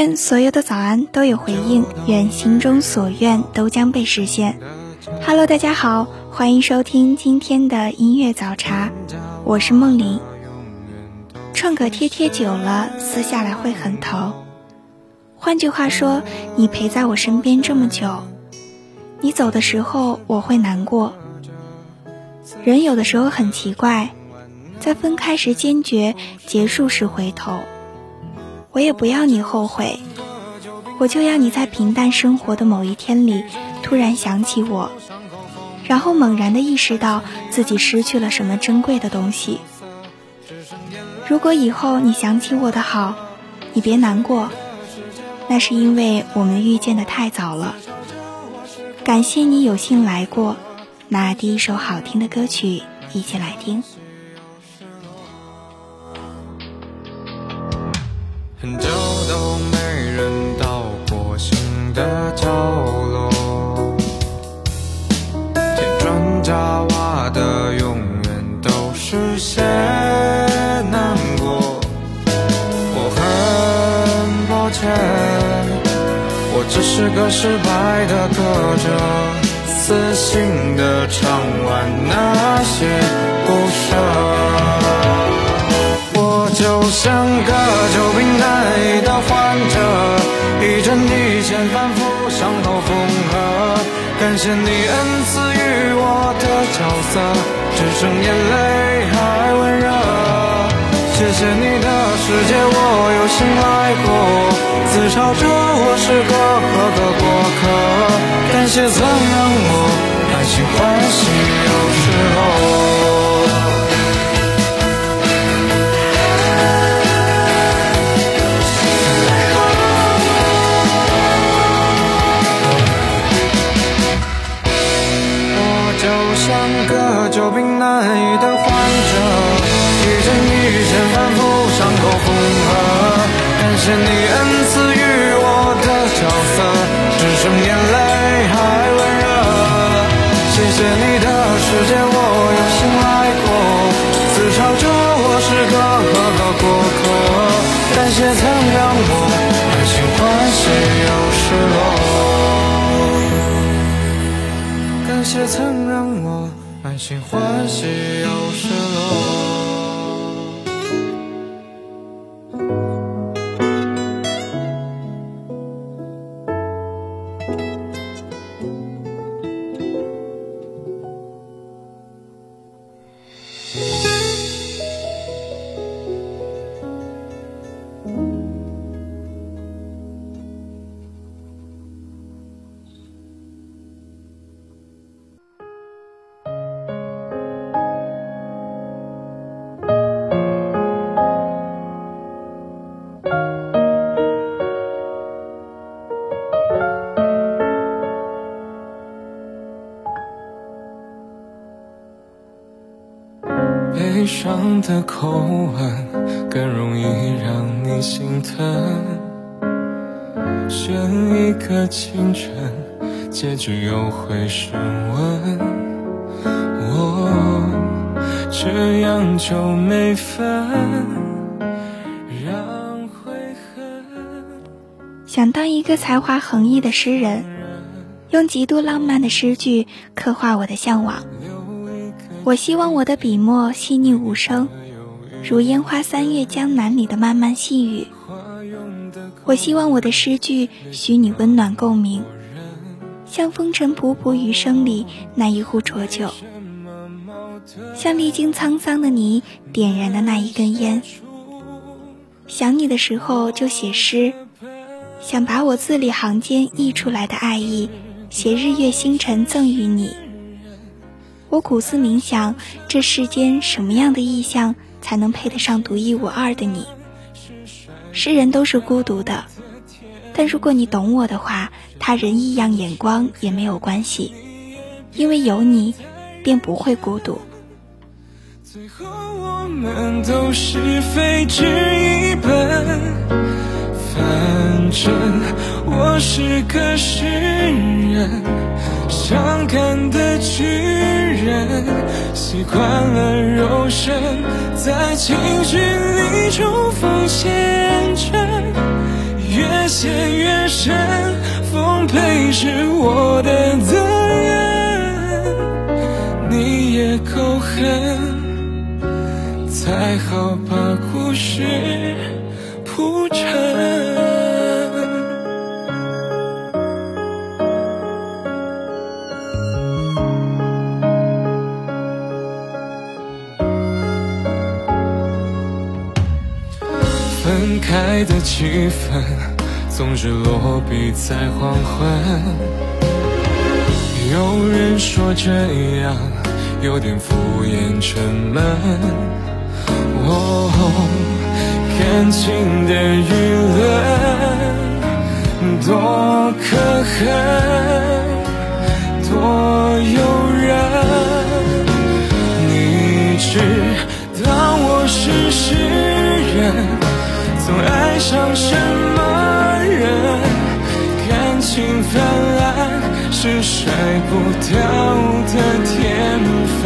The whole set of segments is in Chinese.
愿所有的早安都有回应，愿心中所愿都将被实现。Hello，大家好，欢迎收听今天的音乐早茶，我是梦玲。创可贴贴久了，撕下来会很疼。换句话说，你陪在我身边这么久，你走的时候我会难过。人有的时候很奇怪，在分开时坚决，结束时回头。我也不要你后悔，我就要你在平淡生活的某一天里突然想起我，然后猛然的意识到自己失去了什么珍贵的东西。如果以后你想起我的好，你别难过，那是因为我们遇见的太早了。感谢你有幸来过，那第一首好听的歌曲，一起来听。很久都没人到过新的角落，添砖加瓦的永远都是些难过。我很抱歉。我只是个失败的歌者，死心的唱完那些不舍。我像个久病难医的患者，一针一线反复，伤口缝合。感谢你恩赐予我的角色，只剩眼泪还温热。谢谢你的世界，我有幸来过，自嘲着我是个合格过客。感谢曾谢你恩赐予我的角色，只剩眼泪还温热。谢谢你的世界，我有幸来过，自嘲着我是个合格过客。感谢曾让我满心欢喜又失落，感谢曾悲伤的口吻。更容易让你心疼。选一个清晨，结局又会升温。我这样就没分，让悔恨。想当一个才华横溢的诗人，用极度浪漫的诗句刻画我的向往。我希望我的笔墨细腻无声，如烟花三月江南里的漫漫细雨。我希望我的诗句许你温暖共鸣，像风尘仆仆余生里那一壶浊酒，像历经沧桑的你点燃的那一根烟。想你的时候就写诗，想把我字里行间溢出来的爱意，写日月星辰赠予你。我苦思冥想，这世间什么样的意象才能配得上独一无二的你？世人都是孤独的，但如果你懂我的话，他人异样眼光也没有关系，因为有你，便不会孤独。最后我们都是废纸一本，反正我是个诗人，伤感的巨人，习惯了肉身，在情绪里冲锋陷阵，越陷越深，奉陪是我的责任，你也够狠。才好把故事气氛总是落笔在黄昏，有人说这样有点敷衍沉闷。哦，感情的舆论多可恨，上什么人？感情泛滥是甩不掉的天分。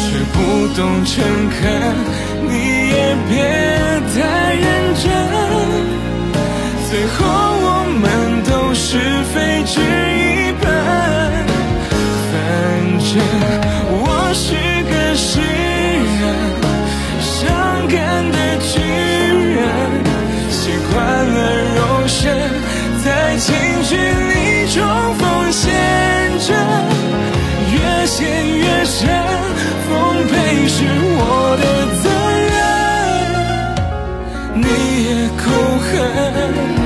却不懂诚恳，你也别太认真。最后我们都是废纸苦恨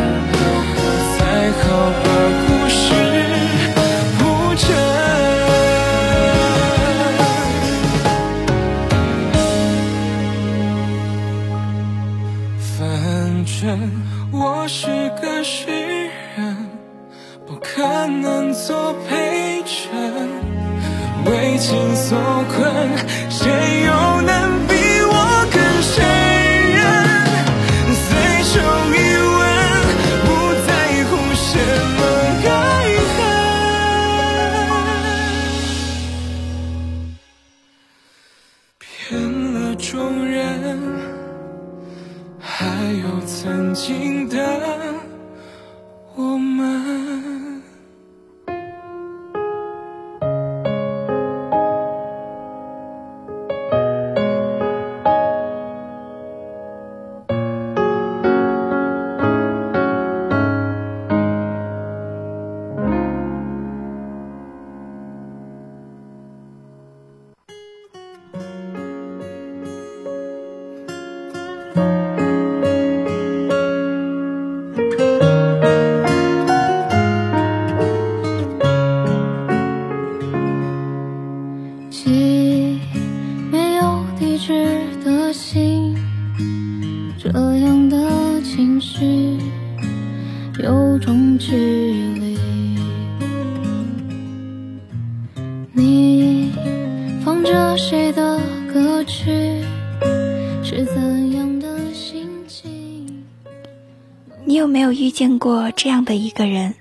的一个人？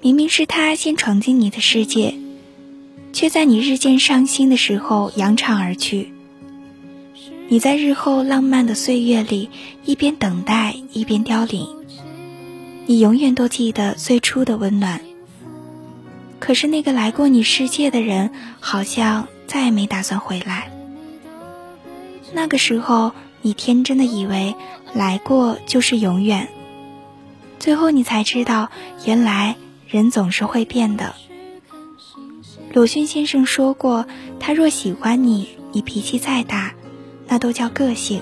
明明是他先闯进你的世界，却在你日渐伤心的时候扬长而去。你在日后浪漫的岁月里，一边等待一边凋零。你永远都记得最初的温暖。可是那个来过你世界的人，好像再也没打算回来。那个时候，你天真的以为来过就是永远，最后你才知道，原来。人总是会变的。鲁迅先生说过：“他若喜欢你，你脾气再大，那都叫个性；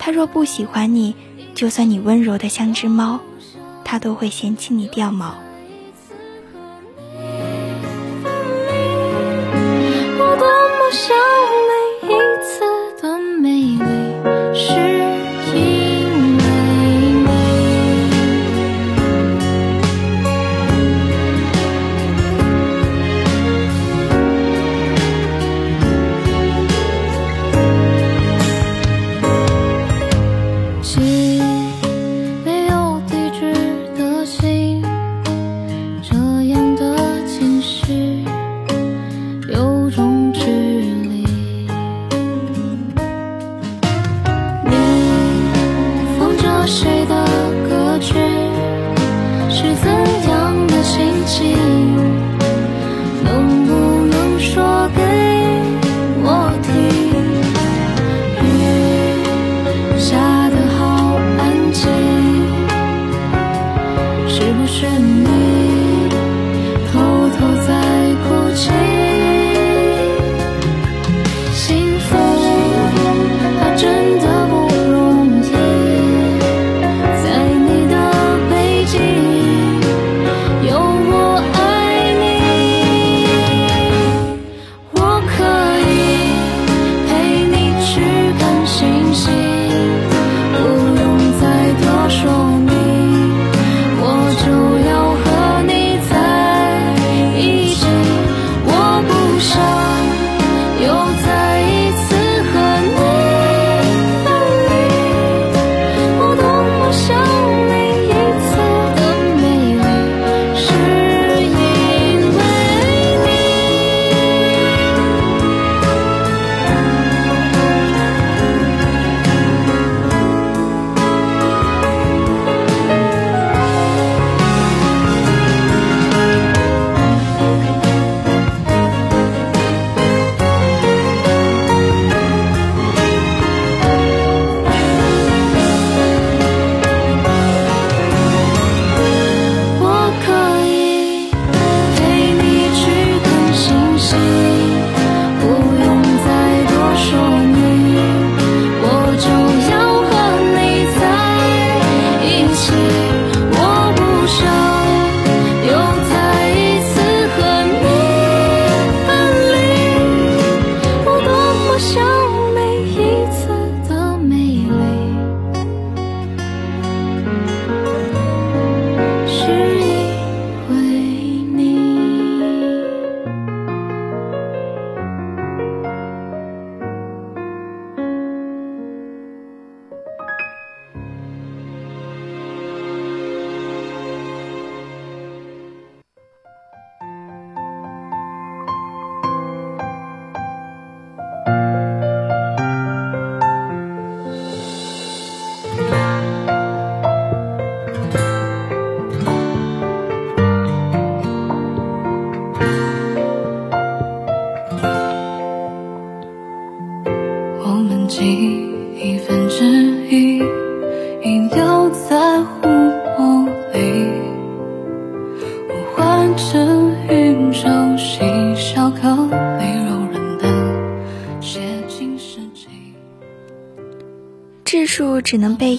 他若不喜欢你，就算你温柔的像只猫，他都会嫌弃你掉毛。”质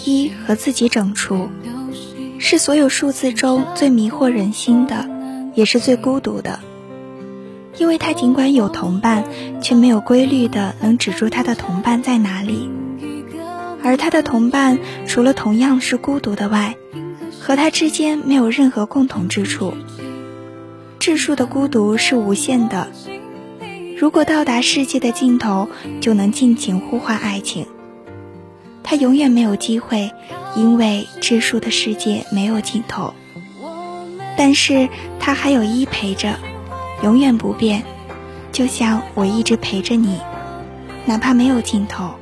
一和自己整除，是所有数字中最迷惑人心的，也是最孤独的。因为他尽管有同伴，却没有规律的能指出他的同伴在哪里，而他的同伴除了同样是孤独的外，和他之间没有任何共同之处。质数的孤独是无限的，如果到达世界的尽头，就能尽情呼唤爱情。他永远没有机会，因为知书的世界没有尽头。但是他还有一陪着，永远不变，就像我一直陪着你，哪怕没有尽头。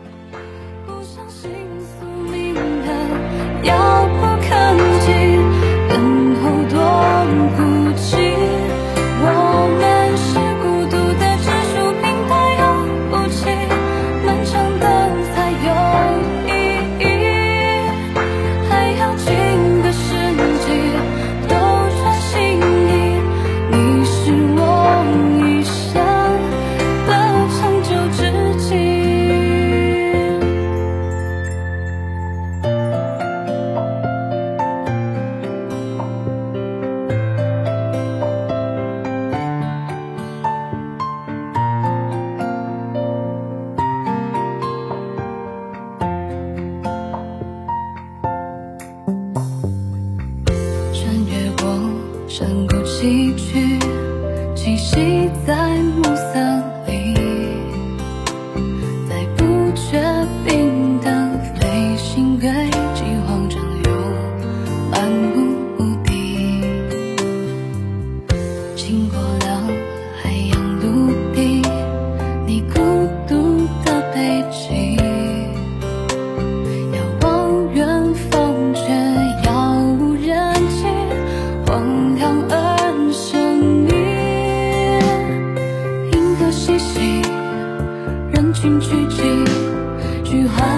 林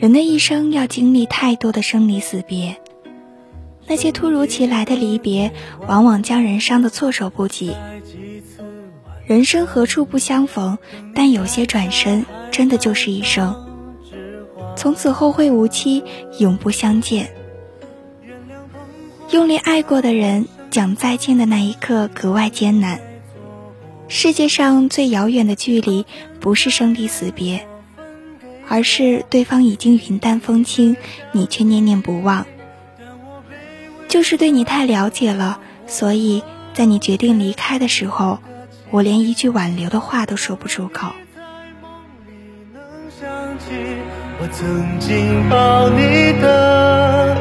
人的一生要经历太多的生离死别，那些突如其来的离别，往往将人伤得措手不及。人生何处不相逢？但有些转身，真的就是一生。从此后会无期，永不相见。用力爱过的人，讲再见的那一刻格外艰难。世界上最遥远的距离，不是生离死别，而是对方已经云淡风轻，你却念念不忘。就是对你太了解了，所以在你决定离开的时候，我连一句挽留的话都说不出口。我曾经抱你的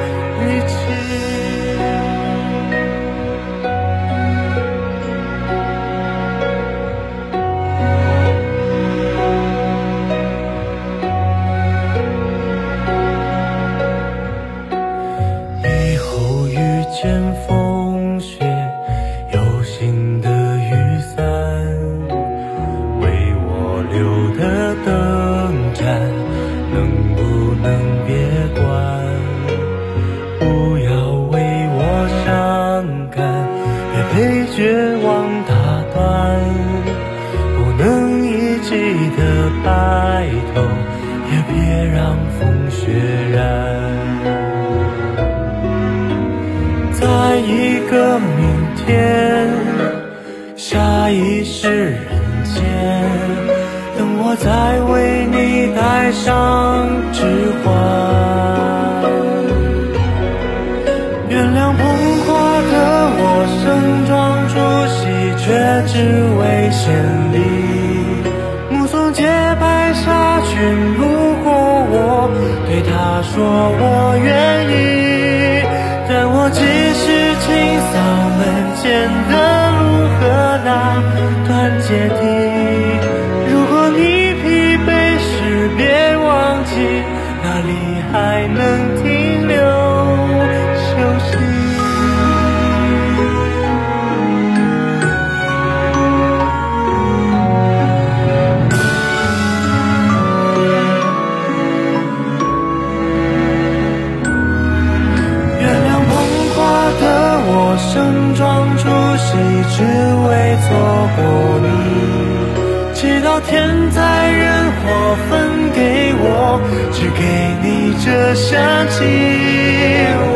想起。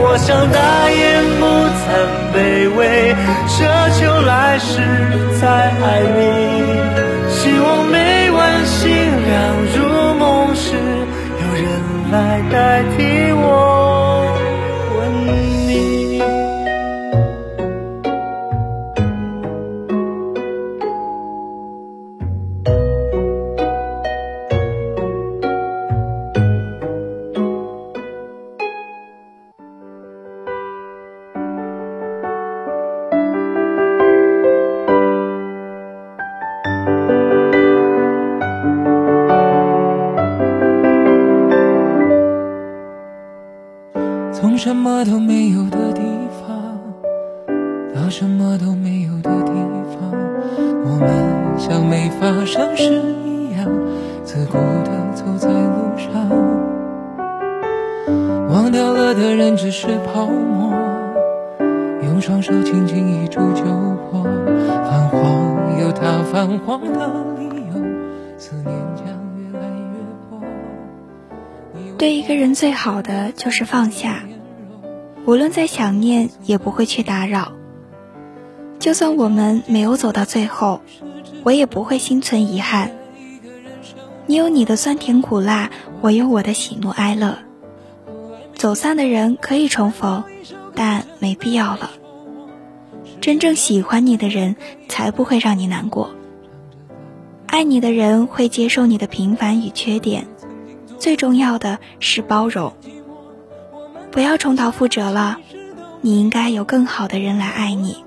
我想大言不惭卑微，奢求来世再爱你。希望每晚星亮如梦时，有人来代替对一个人最好的就是放下，无论再想念，也不会去打扰。就算我们没有走到最后，我也不会心存遗憾。你有你的酸甜苦辣，我有我的喜怒哀乐。走散的人可以重逢，但没必要了。真正喜欢你的人，才不会让你难过。爱你的人会接受你的平凡与缺点，最重要的是包容。不要重蹈覆辙了，你应该有更好的人来爱你。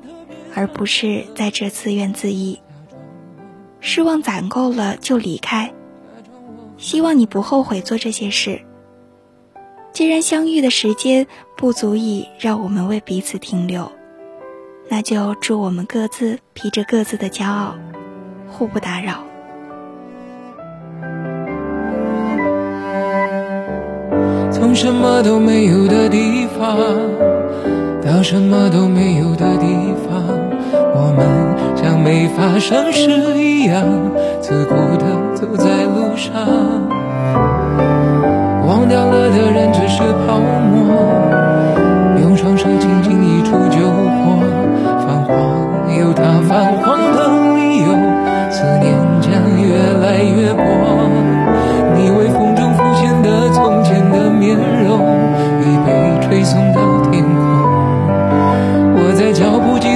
而不是在这自怨自艾。失望攒够了就离开，希望你不后悔做这些事。既然相遇的时间不足以让我们为彼此停留，那就祝我们各自披着各自的骄傲，互不打扰。从什么都没有的地方到什么都没有的地方，我们像没发生事一样，自顾地走在路上。忘掉了的人只是泡沫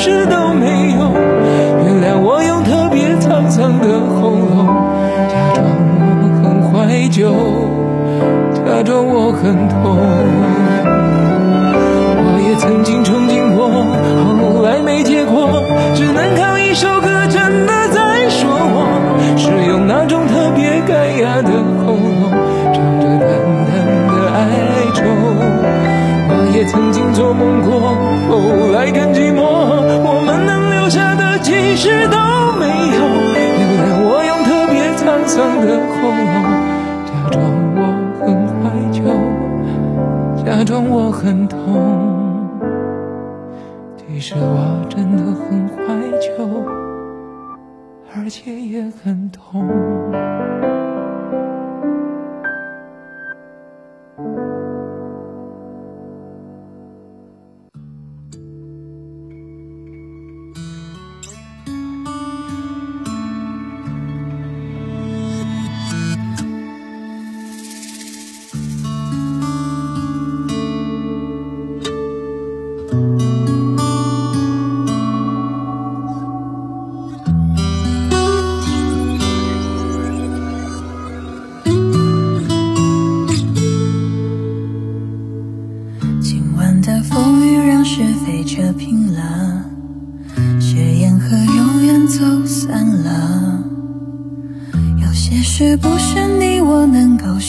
事都没有。原谅我用特别沧桑的喉咙，假装我很怀旧，假装我很痛。懂，我很痛。其实我真的很怀旧，而且也很痛。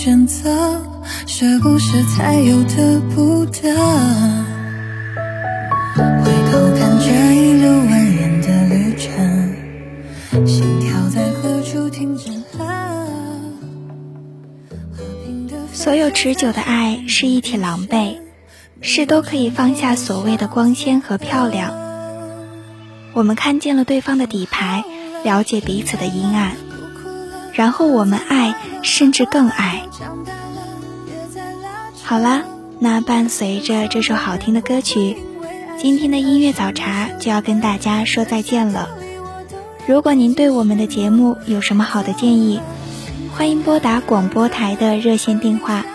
选择，是不是才有得不得？回头看这一路蜿蜒的旅程，心跳在何处停止？所有持久的爱是一体狼狈，是都可以放下所谓的光鲜和漂亮。我们看见了对方的底牌，了解彼此的阴暗，然后我们爱，甚至更爱。好啦，那伴随着这首好听的歌曲，今天的音乐早茶就要跟大家说再见了。如果您对我们的节目有什么好的建议，欢迎拨打广播台的热线电话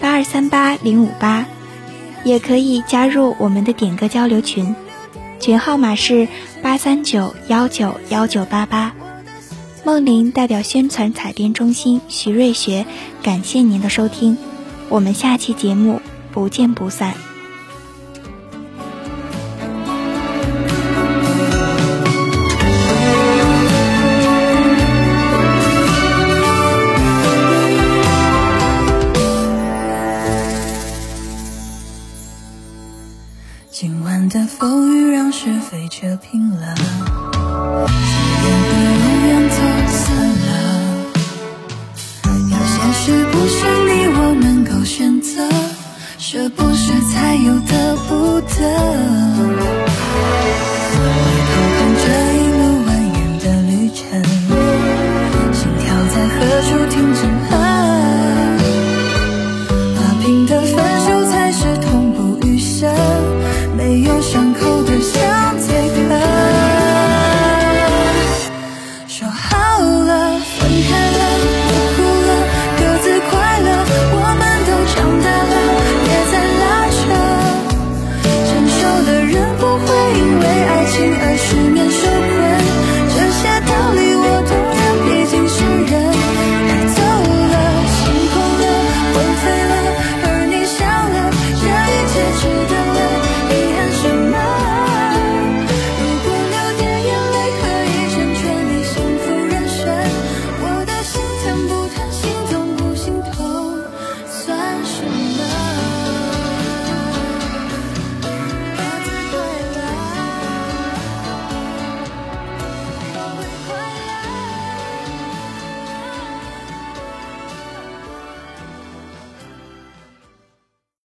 八二三八零五八，也可以加入我们的点歌交流群，群号码是八三九幺九幺九八八。梦玲代表宣传采编中心徐瑞学，感谢您的收听，我们下期节目不见不散。